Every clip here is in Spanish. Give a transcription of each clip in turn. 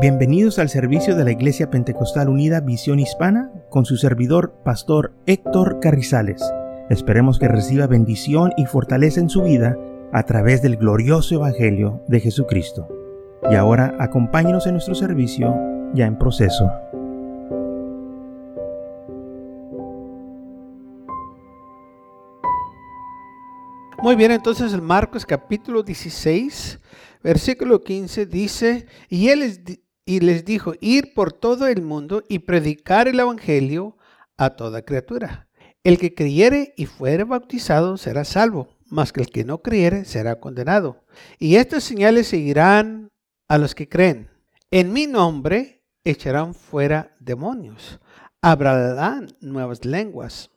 Bienvenidos al servicio de la Iglesia Pentecostal Unida Visión Hispana con su servidor, Pastor Héctor Carrizales. Esperemos que reciba bendición y fortaleza en su vida a través del glorioso Evangelio de Jesucristo. Y ahora acompáñenos en nuestro servicio ya en proceso. Muy bien, entonces el Marcos capítulo 16, versículo 15 dice, y él les, y les dijo, ir por todo el mundo y predicar el Evangelio a toda criatura. El que creyere y fuere bautizado será salvo, mas que el que no creyere será condenado. Y estas señales seguirán a los que creen. En mi nombre echarán fuera demonios, hablarán nuevas lenguas,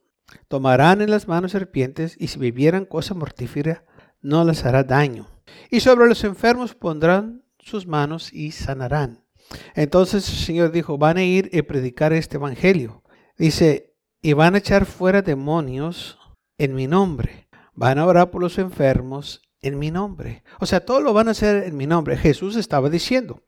tomarán en las manos serpientes y si bebieran cosa mortífera no les hará daño. Y sobre los enfermos pondrán sus manos y sanarán. Entonces el Señor dijo, van a ir y predicar este evangelio. Dice, y van a echar fuera demonios en mi nombre. Van a orar por los enfermos en mi nombre. O sea, todo lo van a hacer en mi nombre. Jesús estaba diciendo.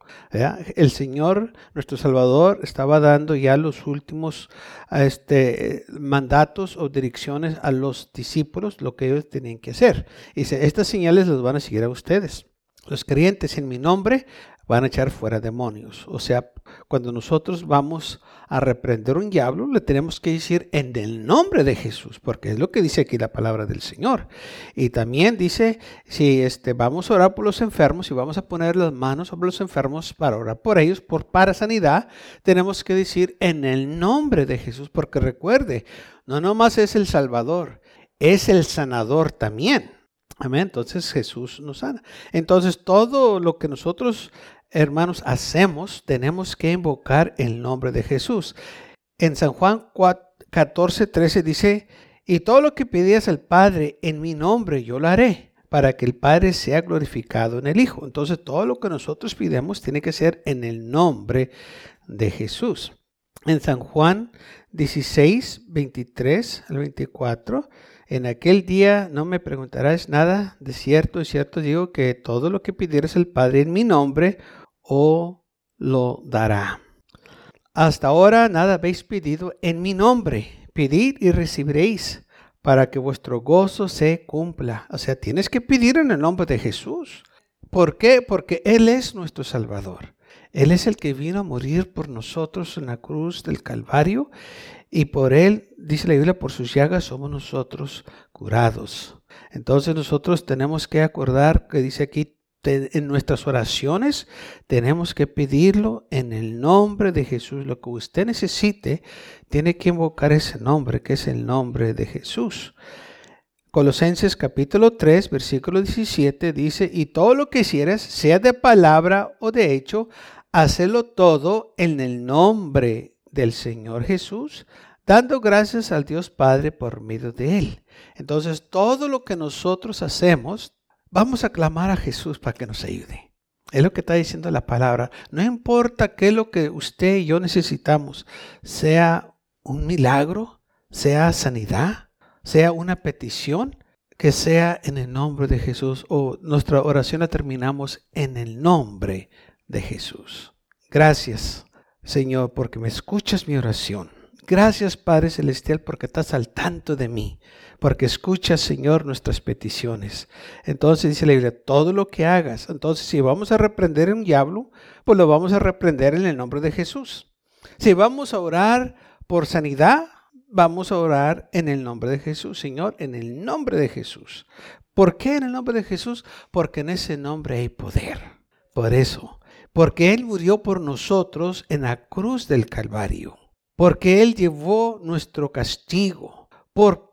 El Señor, nuestro Salvador, estaba dando ya los últimos este, mandatos o direcciones a los discípulos, lo que ellos tenían que hacer. Dice, estas señales las van a seguir a ustedes. Los creyentes en mi nombre van a echar fuera demonios. O sea, cuando nosotros vamos a reprender un diablo, le tenemos que decir en el nombre de Jesús, porque es lo que dice aquí la palabra del Señor. Y también dice, si este, vamos a orar por los enfermos y vamos a poner las manos sobre los enfermos para orar por ellos, por para sanidad, tenemos que decir en el nombre de Jesús, porque recuerde, no nomás es el Salvador, es el sanador también. Amén. Entonces Jesús nos sana. Entonces todo lo que nosotros, hermanos, hacemos, tenemos que invocar el nombre de Jesús. En San Juan 14, 13 dice, y todo lo que pidías al Padre en mi nombre, yo lo haré, para que el Padre sea glorificado en el Hijo. Entonces todo lo que nosotros pidemos tiene que ser en el nombre de Jesús. En San Juan 16, 23 al 24 en aquel día no me preguntarás nada, de cierto, de cierto digo que todo lo que pidieras el Padre en mi nombre, os lo dará. Hasta ahora nada habéis pedido en mi nombre. Pedid y recibiréis para que vuestro gozo se cumpla. O sea, tienes que pedir en el nombre de Jesús. ¿Por qué? Porque Él es nuestro Salvador. Él es el que vino a morir por nosotros en la cruz del Calvario y por Él, dice la Biblia, por sus llagas somos nosotros curados. Entonces nosotros tenemos que acordar que dice aquí, en nuestras oraciones tenemos que pedirlo en el nombre de Jesús. Lo que usted necesite, tiene que invocar ese nombre, que es el nombre de Jesús. Colosenses capítulo 3, versículo 17 dice, y todo lo que hicieras, sea de palabra o de hecho, hacelo todo en el nombre del Señor Jesús, dando gracias al Dios Padre por medio de Él. Entonces, todo lo que nosotros hacemos, vamos a clamar a Jesús para que nos ayude. Es lo que está diciendo la palabra. No importa qué es lo que usted y yo necesitamos, sea un milagro, sea sanidad, sea una petición, que sea en el nombre de Jesús o nuestra oración la terminamos en el nombre de Jesús. Gracias, Señor, porque me escuchas mi oración. Gracias, Padre Celestial, porque estás al tanto de mí, porque escuchas, Señor, nuestras peticiones. Entonces dice la Biblia, todo lo que hagas. Entonces, si vamos a reprender a un diablo, pues lo vamos a reprender en el nombre de Jesús. Si vamos a orar por sanidad, vamos a orar en el nombre de Jesús, Señor, en el nombre de Jesús. ¿Por qué en el nombre de Jesús? Porque en ese nombre hay poder. Por eso, porque Él murió por nosotros en la cruz del Calvario, porque Él llevó nuestro castigo, por,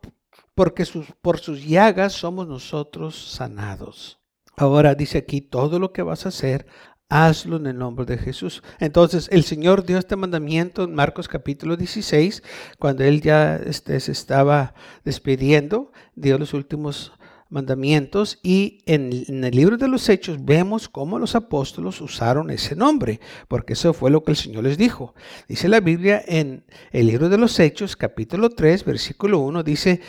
porque por sus llagas somos nosotros sanados. Ahora dice aquí, todo lo que vas a hacer, hazlo en el nombre de Jesús. Entonces el Señor dio este mandamiento en Marcos capítulo 16, cuando Él ya este, se estaba despidiendo, dio los últimos mandamientos y en, el libro de los Hechos vemos cómo los apóstolos usaron ese nombre, porque eso fue lo que el Señor les dijo. Dice la Biblia en el libro de los Hechos, capítulo 3, versículo 1, dice,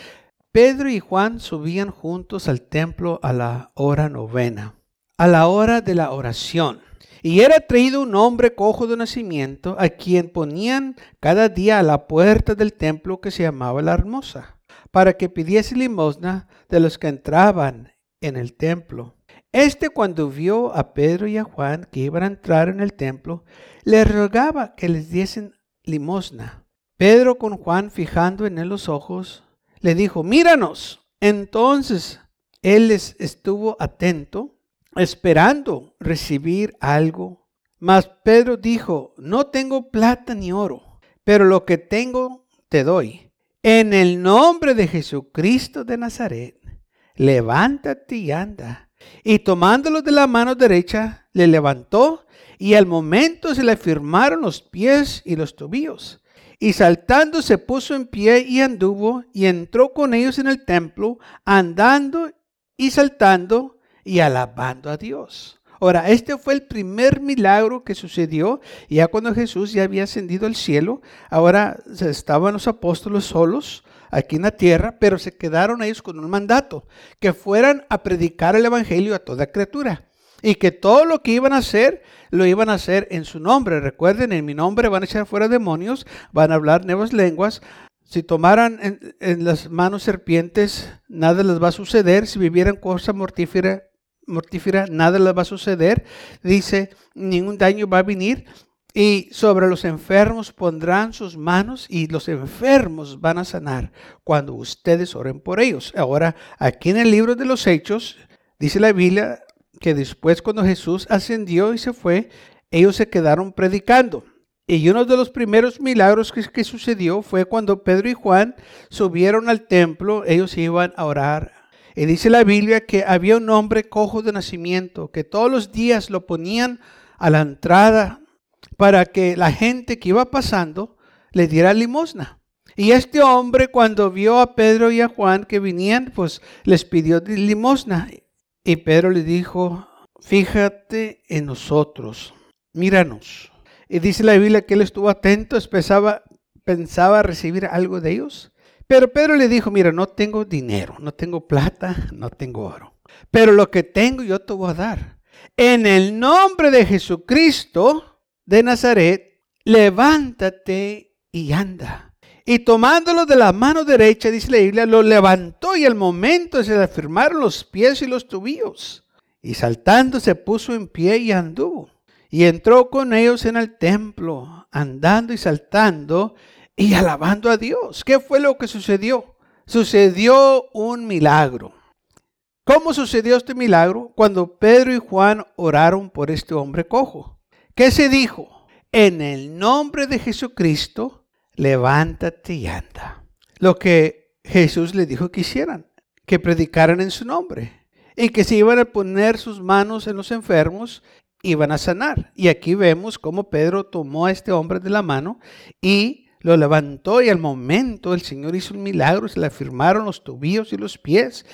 Pedro y Juan subían juntos al templo a la hora novena, a la hora de la oración Y era traído un hombre cojo de nacimiento, a quien ponían cada día a la puerta del templo que se llamaba la hermosa, para que pidiese limosna de los que entraban en el templo. Este cuando vio a Pedro y a Juan que iban a entrar en el templo, le rogaba que les diesen limosna. Pedro con Juan fijando en él los ojos, le dijo, míranos. Entonces él les estuvo atento, esperando recibir algo. Mas Pedro dijo, no tengo plata ni oro, pero lo que tengo te doy. En el nombre de Jesucristo de Nazaret, levántate y anda. Y tomándolo de la mano derecha, le levantó y al momento se le firmaron los pies y los tobillos. Y saltando se puso en pie y anduvo y entró con ellos en el templo, andando y saltando y alabando a Dios. Ahora, este fue el primer milagro que sucedió ya cuando Jesús ya había ascendido al cielo. Ahora estaban los apóstoles solos aquí en la tierra, pero se quedaron ellos con un mandato, que fueran a predicar el Evangelio a toda criatura y que todo lo que iban a hacer lo iban a hacer en su nombre. Recuerden, en mi nombre van a echar fuera demonios, van a hablar nuevas lenguas. Si tomaran en, las manos serpientes, nada les va a suceder. Si vivieran cosa mortífera, mortífera, nada les va a suceder. Dice, ningún daño va a venir. Y sobre los enfermos pondrán sus manos y los enfermos van a sanar cuando ustedes oren por ellos. Ahora, aquí en el libro de los Hechos, dice la Biblia que después cuando Jesús ascendió y se fue, ellos se quedaron predicando. Y uno de los primeros milagros que, que sucedió fue cuando Pedro y Juan subieron al templo, ellos iban a orar y dice la Biblia que había un hombre cojo de nacimiento, que todos los días lo ponían a la entrada para que la gente que iba pasando le diera limosna. Y este hombre cuando vio a Pedro y a Juan que venían, pues les pidió limosna. Y Pedro le dijo, fíjate en nosotros, míranos. Y dice la Biblia que él estuvo atento, pensaba, pensaba recibir algo de ellos. Pero Pedro le dijo, mira, no tengo dinero, no tengo plata, no tengo oro. Pero lo que tengo yo te voy a dar. En el nombre de Jesucristo, de Nazaret, levántate y anda. Y tomándolo de la mano derecha, dice la Biblia, lo levantó y al momento se le afirmaron los pies y los tubillos. Y saltando se puso en pie y anduvo. Y entró con ellos en el templo, andando y saltando y alabando a Dios. ¿Qué fue lo que sucedió? Sucedió un milagro. ¿Cómo sucedió este milagro? Cuando Pedro y Juan oraron por este hombre cojo. ¿Qué se dijo? En el nombre de Jesucristo, levántate y anda. Lo que Jesús le dijo que hicieran, que predicaran en su nombre y que se iban a poner sus manos en los enfermos, iban a sanar. Y aquí vemos cómo Pedro tomó a este hombre de la mano y lo levantó y al momento el Señor hizo un milagro, se le afirmaron los tobillos y los pies.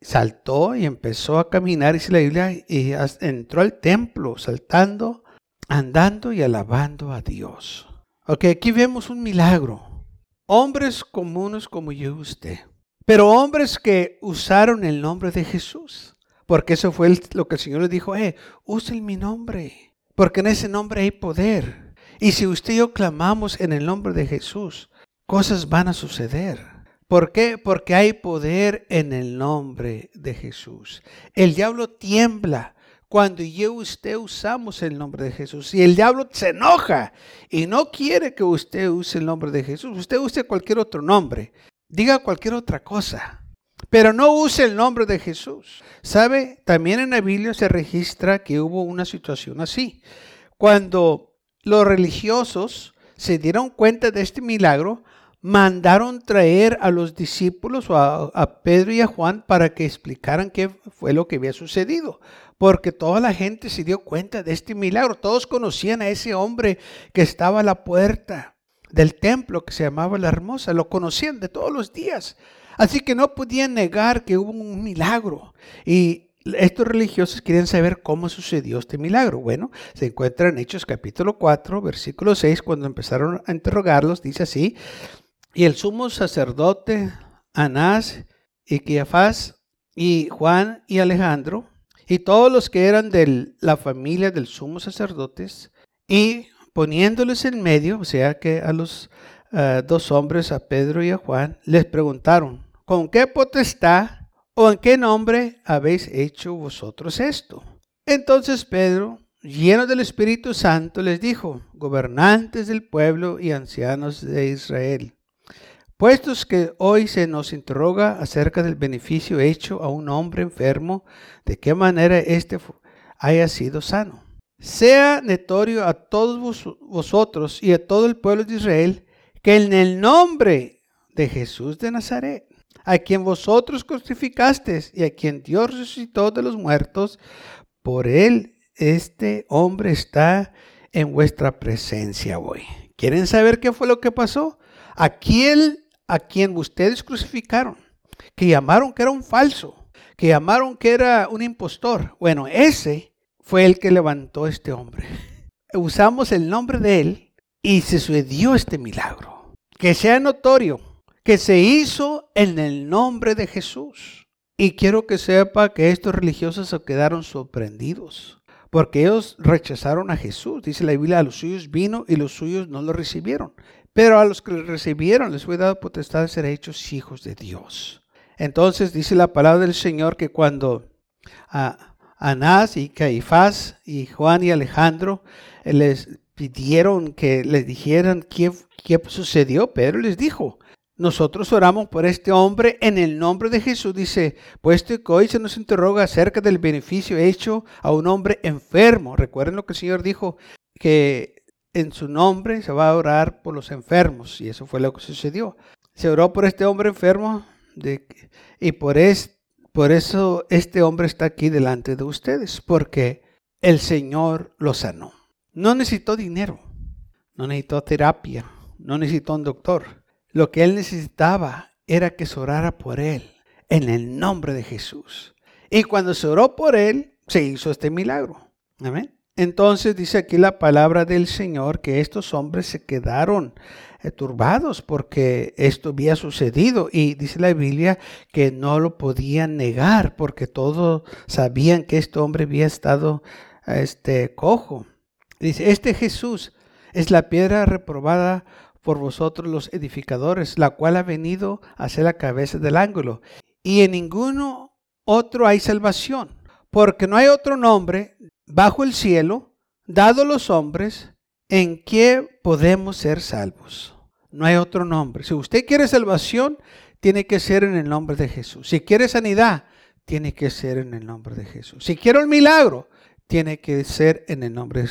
Saltó y empezó a caminar, dice la Biblia, y entró al templo saltando andando y alabando a Dios. Ok, aquí vemos un milagro. Hombres comunes como yo y usted, pero hombres que usaron el nombre de Jesús. Porque eso fue lo que el Señor le dijo, eh, usen mi nombre, porque en ese nombre hay poder. Y si usted y yo clamamos en el nombre de Jesús, cosas van a suceder. ¿Por qué? Porque hay poder en el nombre de Jesús. El diablo tiembla cuando yo y usted usamos el nombre de Jesús. Y el diablo se enoja y no quiere que usted use el nombre de Jesús. Usted use cualquier otro nombre. Diga cualquier otra cosa. Pero no use el nombre de Jesús. ¿Sabe? También en la se registra que hubo una situación así. Cuando los religiosos se dieron cuenta de este milagro, mandaron traer a los discípulos a, Pedro y a Juan para que explicaran qué fue lo que había sucedido porque toda la gente se dio cuenta de este milagro. Todos conocían a ese hombre que estaba a la puerta del templo que se llamaba la hermosa. Lo conocían de todos los días. Así que no podían negar que hubo un milagro. Y estos religiosos querían saber cómo sucedió este milagro. Bueno, se encuentra en Hechos capítulo 4, versículo 6, cuando empezaron a interrogarlos, dice así, y el sumo sacerdote Anás y Quiafás y Juan y Alejandro y todos los que eran de la familia del sumo sacerdotes, y poniéndoles en medio, o sea que a los eh, dos hombres, a Pedro y a Juan, les preguntaron, ¿con qué potestad o en qué nombre habéis hecho vosotros esto? Entonces Pedro, lleno del Espíritu Santo, les dijo, gobernantes del pueblo y ancianos de Israel, puestos que hoy se nos interroga acerca del beneficio hecho a un hombre enfermo, de qué manera éste haya sido sano. Sea notorio a todos vosotros y a todo el pueblo de Israel que en el nombre de Jesús de Nazaret, a quien vosotros crucificasteis y a quien Dios resucitó de los muertos, por él este hombre está en vuestra presencia hoy. ¿Quieren saber qué fue lo que pasó? Aquel a quien ustedes crucificaron, que llamaron que era un falso, que llamaron que era un impostor. Bueno, ese fue el que levantó este hombre. Usamos el nombre de él y se sucedió este milagro. Que sea notorio que se hizo en el nombre de Jesús. Y quiero que sepa que estos religiosos se quedaron sorprendidos, porque ellos rechazaron a Jesús. Dice la Biblia, a los suyos vino y los suyos no lo recibieron. Pero a los que lo recibieron les fue dado potestad de ser hechos hijos de Dios. Entonces dice la palabra del Señor que cuando a Anás y Caifás y Juan y Alejandro les pidieron que les dijeran qué, qué sucedió, Pedro les dijo, nosotros oramos por este hombre en el nombre de Jesús. Dice, puesto que hoy se nos interroga acerca del beneficio hecho a un hombre enfermo. Recuerden lo que el Señor dijo, que en su nombre se va a orar por los enfermos. Y eso fue lo que sucedió. Se oró por este hombre enfermo y por, por eso este hombre está aquí delante de ustedes, porque el Señor lo sanó. No necesitó dinero, no necesitó terapia, no necesitó un doctor lo que él necesitaba era que se orara por él en el nombre de Jesús. Y cuando se oró por él, se hizo este milagro. Amén. Entonces dice aquí la palabra del Señor que estos hombres se quedaron eh, turbados porque esto había sucedido y dice la Biblia que no lo podían negar porque todos sabían que este hombre había estado este cojo. Dice, este Jesús es la piedra reprobada por vosotros los edificadores, la cual ha venido a ser la cabeza del ángulo. Y en ninguno otro hay salvación, porque no hay otro nombre bajo el cielo dado a los hombres en que podemos ser salvos. No hay otro nombre. Si usted quiere salvación, tiene que ser en el nombre de Jesús. Si quiere sanidad, tiene que ser en el nombre de Jesús. Si quiere un milagro, tiene que ser en el nombre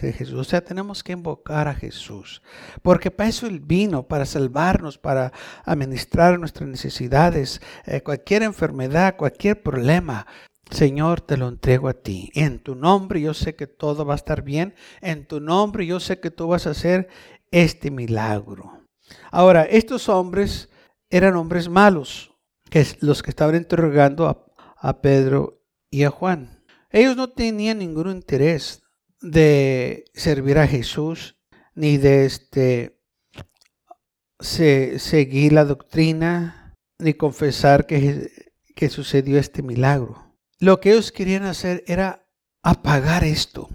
de Jesús. O sea, tenemos que invocar a Jesús. Porque para eso Él vino, para salvarnos, para administrar nuestras necesidades, eh, cualquier enfermedad, cualquier problema. Señor, te lo entrego a ti. En tu nombre yo sé que todo va a estar bien. En tu nombre yo sé que tú vas a hacer este milagro. Ahora, estos hombres eran hombres malos, que es los que estaban interrogando a, a Pedro y a Juan. Ellos no tenían ningún interés de servir a Jesús ni de este, seguir la doctrina ni confesar que, sucedió este milagro. Lo que ellos querían hacer era apagar esto,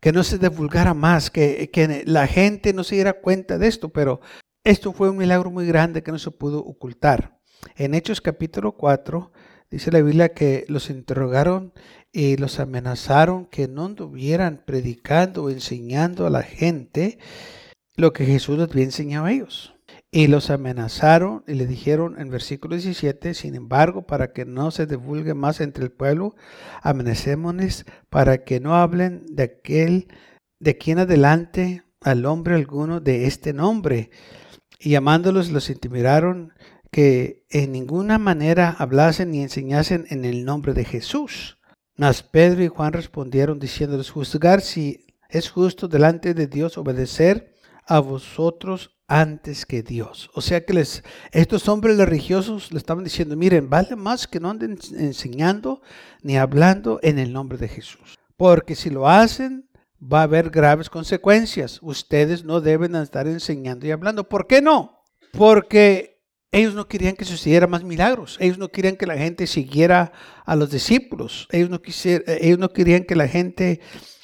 que no se divulgara más, que, que la gente no se diera cuenta de esto, pero esto fue un milagro muy grande que no se pudo ocultar. En Hechos capítulo 4 dice la Biblia que los interrogaron y los amenazaron que no anduvieran predicando o enseñando a la gente lo que Jesús les había enseñado a ellos. Y los amenazaron y le dijeron en versículo 17, sin embargo, para que no se divulgue más entre el pueblo, amenacémonos para que no hablen de aquel, de quien adelante al hombre alguno de este nombre. Y llamándolos los intimidaron que en ninguna manera hablasen ni enseñasen en el nombre de Jesús. Mas Pedro y Juan respondieron diciéndoles, juzgar si es justo delante de Dios obedecer a vosotros antes que Dios. O sea que les, estos hombres religiosos le estaban diciendo, miren, vale más que no anden enseñando ni hablando en el nombre de Jesús. Porque si lo hacen, va a haber graves consecuencias. Ustedes no deben estar enseñando y hablando. ¿Por qué no? Porque Ellos no querían que sucediera más milagros. Ellos no querían que la gente siguiera a los discípulos. Ellos no, ellos no querían que la gente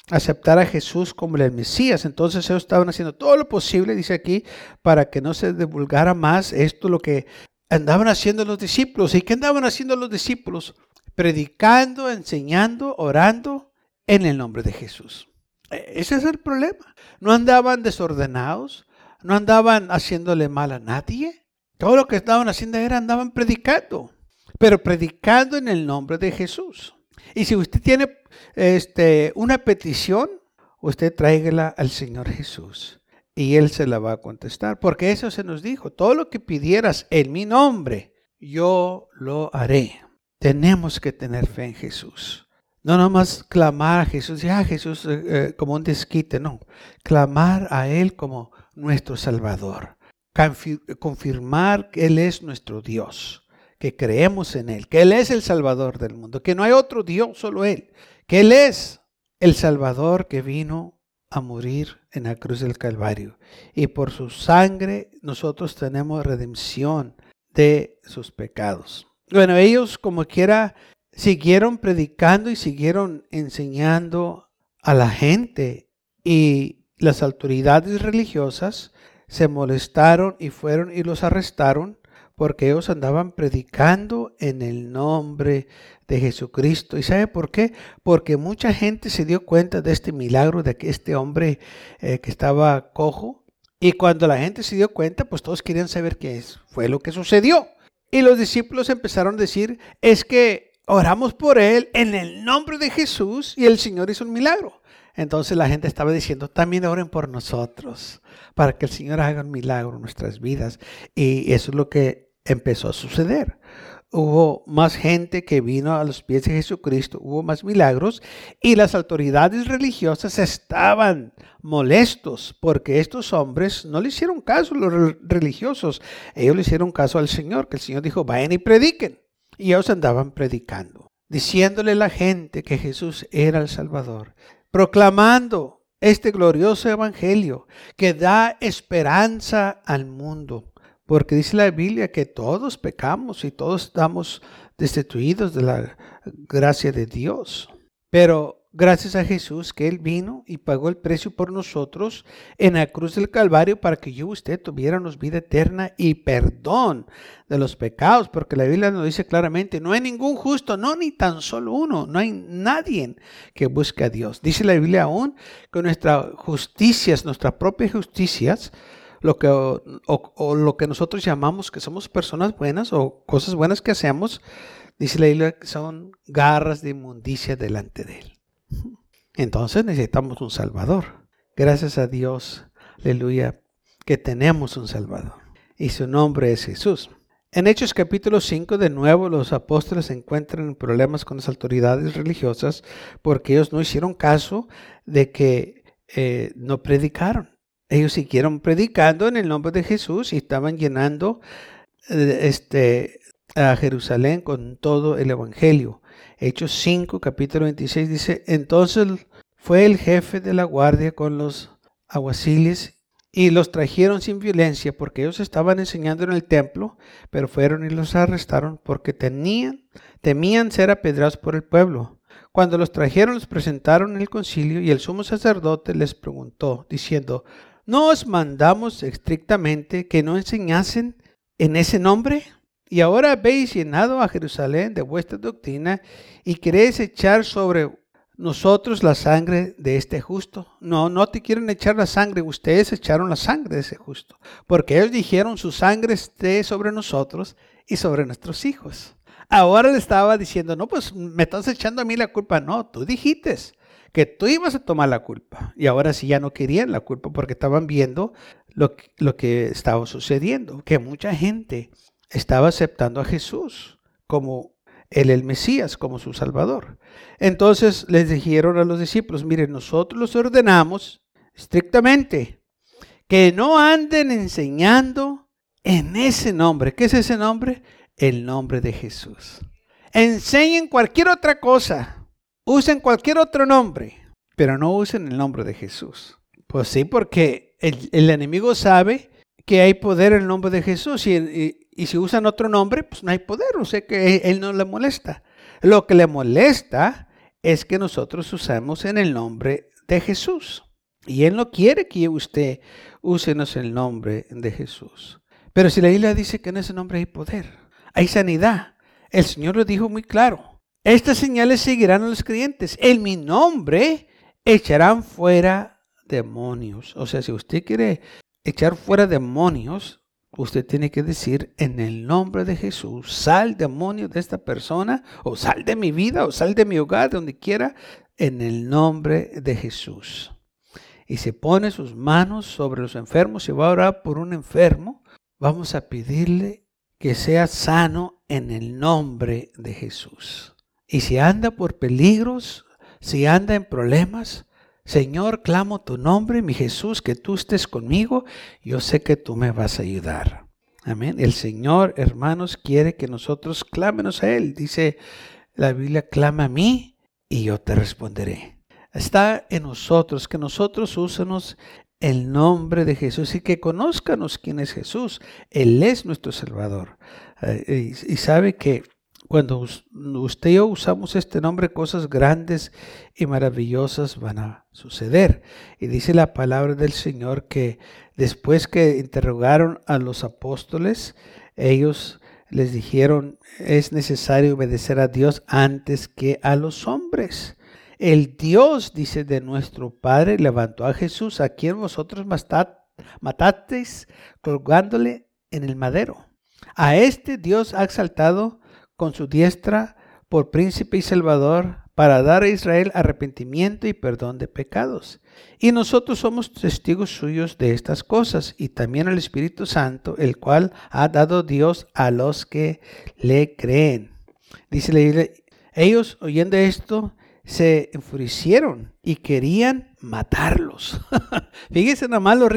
aceptara a Jesús como el Mesías. Entonces ellos estaban haciendo todo lo posible, dice aquí, para que no se divulgara más esto lo que andaban haciendo los discípulos. ¿Y qué andaban haciendo los discípulos? Predicando, enseñando, orando en el nombre de Jesús. E, ese es el problema. No andaban desordenados, no andaban haciéndole mal a nadie. Todo lo que estaban haciendo era andaban predicando, pero predicando en el nombre de Jesús. Y si usted tiene este, una petición, usted tráigala al Señor Jesús y Él se la va a contestar, porque eso se nos dijo, todo lo que pidieras en mi nombre, yo lo haré. Tenemos que tener fe en Jesús. No nomás clamar a Jesús, ya Jesús eh, eh, como un desquite, no. Clamar a Él como nuestro Salvador. Confirmar que Él es nuestro Dios, que creemos en Él, que Él es el Salvador del mundo, que no hay otro Dios, solo Él, que Él es el Salvador que vino a morir en la cruz del Calvario. Y por su sangre nosotros tenemos redención de sus pecados. Bueno, ellos como quiera siguieron predicando y siguieron enseñando a la gente y las autoridades religiosas se molestaron y fueron y los arrestaron porque ellos andaban predicando en el nombre de Jesucristo. ¿Y sabe por qué? Porque mucha gente se dio cuenta de este milagro de que este hombre eh, que estaba cojo. Y cuando la gente se dio cuenta, pues todos querían saber qué fue lo que sucedió. Y los discípulos empezaron a decir, es que oramos por él en el nombre de Jesús y el Señor hizo un milagro. Entonces la gente estaba diciendo, también oren por nosotros, para que el Señor haga un milagro en nuestras vidas. Y eso es lo que empezó a suceder. Hubo más gente que vino a los pies de Jesucristo, hubo más milagros y las autoridades religiosas estaban molestos porque estos hombres no le hicieron caso los religiosos, ellos le hicieron caso al Señor, que el Señor dijo, vayan y prediquen. Y ellos andaban predicando, diciéndole a la gente que Jesús era el Salvador, proclamando este glorioso evangelio que da esperanza al mundo. Porque dice la Biblia que todos pecamos y todos estamos destituidos de la gracia de Dios. Pero gracias a Jesús que Él vino y pagó el precio por nosotros en la cruz del Calvario para que yo y usted tuviéramos vida eterna y perdón de los pecados, porque la Biblia nos dice claramente, no hay ningún justo, no ni tan solo uno, no hay nadie que busque a Dios. Dice la Biblia aún que nuestra justicia, nuestras propias justicias, lo que, o, lo que nosotros llamamos que somos personas buenas o cosas buenas que hacemos, dice la Biblia que son garras de inmundicia delante de Él. Entonces necesitamos un Salvador. Gracias a Dios, aleluya, que tenemos un Salvador. Y su nombre es Jesús. En Hechos capítulo 5, de nuevo, los apóstoles encuentran en problemas con las autoridades religiosas porque ellos no hicieron caso de que eh, no predicaron. Ellos siguieron predicando en el nombre de Jesús y estaban llenando eh, este, a Jerusalén con todo el Evangelio. Hechos 5, capítulo 26 dice, entonces fue el jefe de la guardia con los aguaciles y los trajeron sin violencia porque ellos estaban enseñando en el templo, pero fueron y los arrestaron porque tenían, temían ser apedrados por el pueblo. Cuando los trajeron, los presentaron en el concilio y el sumo sacerdote les preguntó, diciendo, ¿no os mandamos estrictamente que no enseñasen en ese nombre? Y ahora habéis llenado a Jerusalén de vuestra doctrina y queréis echar sobre nosotros la sangre de este justo. No, no te quieren echar la sangre, ustedes echaron la sangre de ese justo, porque ellos dijeron su sangre esté sobre nosotros y sobre nuestros hijos. Ahora le estaba diciendo, no, pues me estás echando a mí la culpa. No, tú dijiste que tú ibas a tomar la culpa. Y ahora sí ya no querían la culpa porque estaban viendo lo, lo que estaba sucediendo, que mucha gente estaba aceptando a Jesús como el, el Mesías, como su Salvador. Entonces les dijeron a los discípulos, miren, nosotros los ordenamos estrictamente que no anden enseñando en ese nombre. ¿Qué es ese nombre? El nombre de Jesús. Enseñen cualquier otra cosa Usen cualquier otro nombre, pero no usen el nombre de Jesús. Pues sí, porque el, enemigo sabe que hay poder en el nombre de Jesús y, y, si usan otro nombre, pues no hay poder, o sea que él no le molesta. Lo que le molesta es que nosotros usamos en el nombre de Jesús. Y Él no quiere que usted úsenos el nombre de Jesús. Pero si la Biblia dice que en ese nombre hay poder, hay sanidad, el Señor lo dijo muy claro. Estas señales seguirán a los creyentes. En mi nombre echarán fuera demonios. O sea, si usted quiere echar fuera demonios, usted tiene que decir en el nombre de Jesús, sal demonio de esta persona, o sal de mi vida, o sal de mi hogar, donde quiera, en el nombre de Jesús. Y se pone sus manos sobre los enfermos y va a orar por un enfermo, vamos a pedirle que sea sano en el nombre de Jesús. Y si anda por peligros, si anda en problemas, Señor, clamo tu nombre, mi Jesús, que tú estés conmigo, yo sé que tú me vas a ayudar. Amén. El Señor, hermanos, quiere que nosotros clámenos a Él. Dice la Biblia, clama a mí y yo te responderé. Está en nosotros, que nosotros usemos el nombre de Jesús y que conozcanos quién es Jesús. Él es nuestro Salvador. Eh, y sabe que cuando usted y yo usamos este nombre, cosas grandes y maravillosas van a suceder. Y dice la palabra del Señor que después que interrogaron a los apóstoles, ellos les dijeron, es necesario obedecer a Dios antes que a los hombres. El Dios, dice, de nuestro Padre levantó a Jesús, a quien vosotros matasteis colgándole en el madero. A este Dios ha exaltado con su diestra por príncipe y salvador para dar a Israel arrepentimiento y perdón de pecados. Y nosotros somos testigos suyos de estas cosas y también el Espíritu Santo, el cual ha dado Dios a los que le creen. Dice ellos oyendo esto se enfurecieron y querían matarlos. Fíjense nada más los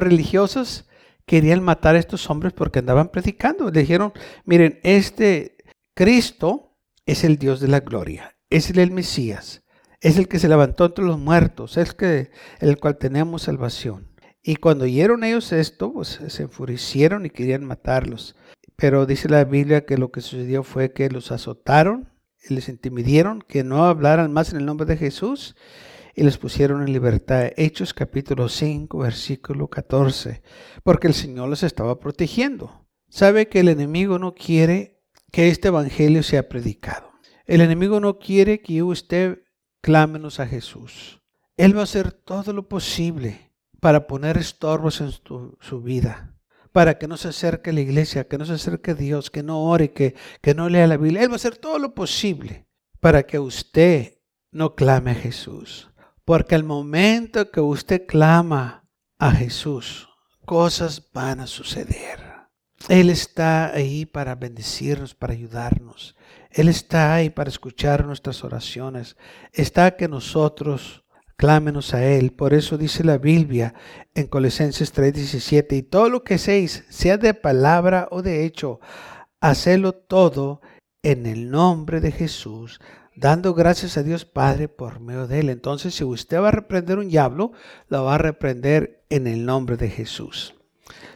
religiosos querían matar a estos hombres porque andaban predicando. Le dijeron, miren, este Cristo es el Dios de la gloria, es el, Mesías, es el que se levantó entre los muertos, es el, que, el cual tenemos salvación. Y cuando oyeron ellos esto, pues se enfurecieron y querían matarlos. Pero dice la Biblia que lo que sucedió fue que los azotaron, les intimidieron, que no hablaran más en el nombre de Jesús y les pusieron en libertad. Hechos capítulo 5, versículo 14, porque el Señor los estaba protegiendo. Sabe que el enemigo no quiere que este evangelio sea predicado. El enemigo no quiere que usted clámenos a Jesús. Él va a hacer todo lo posible para poner estorbos en su, vida, para que no se acerque a la iglesia, que no se acerque a Dios, que no ore, que, que no lea la Biblia. Él va a hacer todo lo posible para que usted no clame a Jesús. Porque al momento que usted clama a Jesús, cosas van a suceder. Él está ahí para bendecirnos, para ayudarnos. Él está ahí para escuchar nuestras oraciones. Está que nosotros clámenos a Él. Por eso dice la Biblia en Colosenses 3:17, y todo lo que seis, sea de palabra o de hecho, hacelo todo en el nombre de Jesús, dando gracias a Dios Padre por medio de él. Entonces, si usted va a reprender un diablo, lo va a reprender en el nombre de Jesús.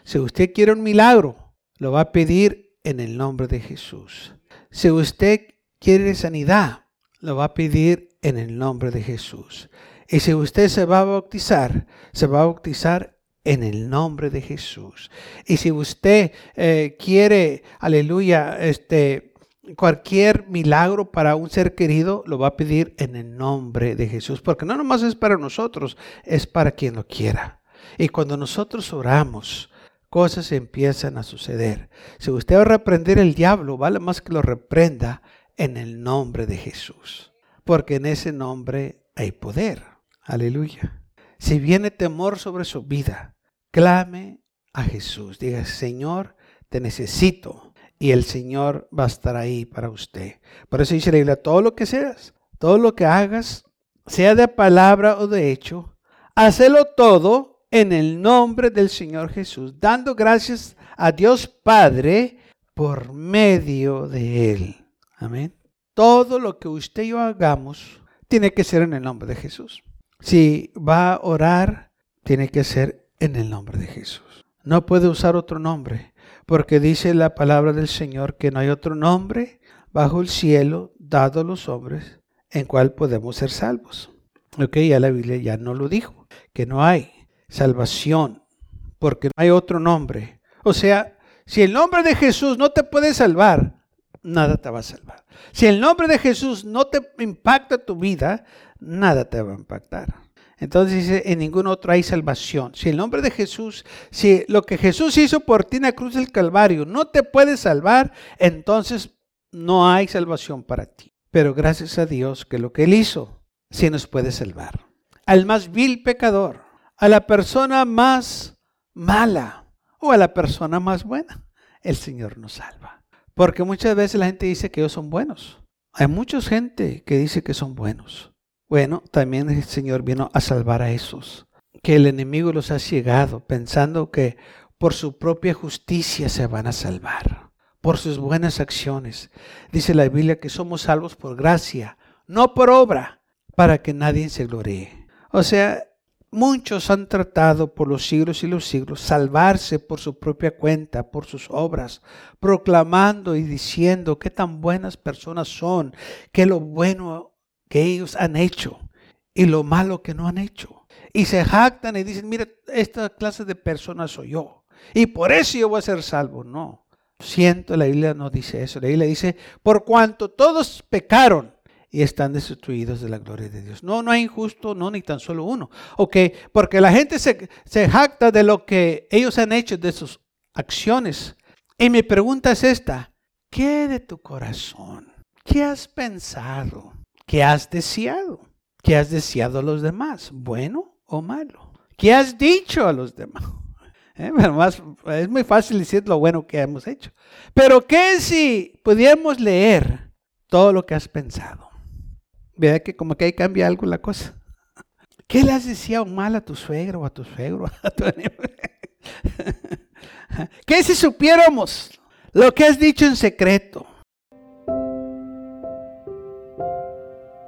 Si usted quiere un milagro, lo va a pedir en el nombre de Jesús. Si usted quiere sanidad, lo va a pedir en el nombre de Jesús. Y si usted se va a bautizar, se va a bautizar en el nombre de Jesús. Y si usted eh, quiere, aleluya, este, cualquier milagro para un ser querido lo va a pedir en el nombre de Jesús, porque no nomás es para nosotros, es para quien lo quiera. Y cuando nosotros oramos, cosas empiezan a suceder. Si usted va a reprender el diablo, vale más que lo reprenda en el nombre de Jesús, porque en ese nombre hay poder. Aleluya. Si viene temor sobre su vida, clame a Jesús. Diga, Señor, te necesito y el Señor va a estar ahí para usted. Por eso dice la Biblia, todo lo que seas, todo lo que hagas, sea de palabra o de hecho, hacelo todo en el nombre del Señor Jesús, dando gracias a Dios Padre por medio de Él. Amén. Todo lo que usted y yo hagamos tiene que ser en el nombre de Jesús. Si va a orar, tiene que ser en el nombre de Jesús. No puede usar otro nombre, porque dice la palabra del Señor que no hay otro nombre bajo el cielo dado a los hombres en cual podemos ser salvos. Ok, ya la Biblia ya no lo dijo, que no hay salvación, porque no hay otro nombre. O sea, si el nombre de Jesús no te puede salvar, nada te va a salvar. Si el nombre de Jesús no te impacta tu vida, nada te va a impactar. Entonces dice, en ningún otro hay salvación. Si el nombre de Jesús, si lo que Jesús hizo por ti en la cruz del Calvario no te puede salvar, entonces no hay salvación para ti. Pero gracias a Dios que lo que Él hizo sí nos puede salvar. Al más vil pecador, a la persona más mala o a la persona más buena, el Señor nos salva. Porque muchas veces la gente dice que ellos son buenos. Hay mucha gente que dice que son buenos. Bueno, también el Señor vino a salvar a esos, que el enemigo los ha ciegado pensando que por su propia justicia se van a salvar, por sus buenas acciones. Dice la Biblia que somos salvos por gracia, no por obra, para que nadie se gloríe. O sea, muchos han tratado por los siglos y los siglos salvarse por su propia cuenta, por sus obras, proclamando y diciendo qué tan buenas personas son, que lo bueno que ellos han hecho y lo malo que no han hecho. Y se jactan y dicen, mira, esta clase de personas soy yo. Y por eso yo voy a ser salvo. No. Siento, la Biblia no dice eso. La Biblia dice, por cuanto todos pecaron y están destruidos de la gloria de Dios. No, no hay injusto, no, ni tan solo uno. Ok, porque la gente se, se jacta de lo que ellos han hecho, de sus acciones. Y mi pregunta es esta, ¿qué de tu corazón? ¿Qué has pensado? ¿Qué has deseado? ¿Qué has deseado a los demás? ¿Bueno o malo? ¿Qué has dicho a los demás? ¿Eh? es muy fácil decir lo bueno que hemos hecho. Pero ¿qué si pudiéramos leer todo lo que has pensado? Vea que como que ahí cambia algo la cosa. ¿Qué le has deseado mal a tu suegro o a tu suegro? ¿Qué si supiéramos lo que has dicho en secreto?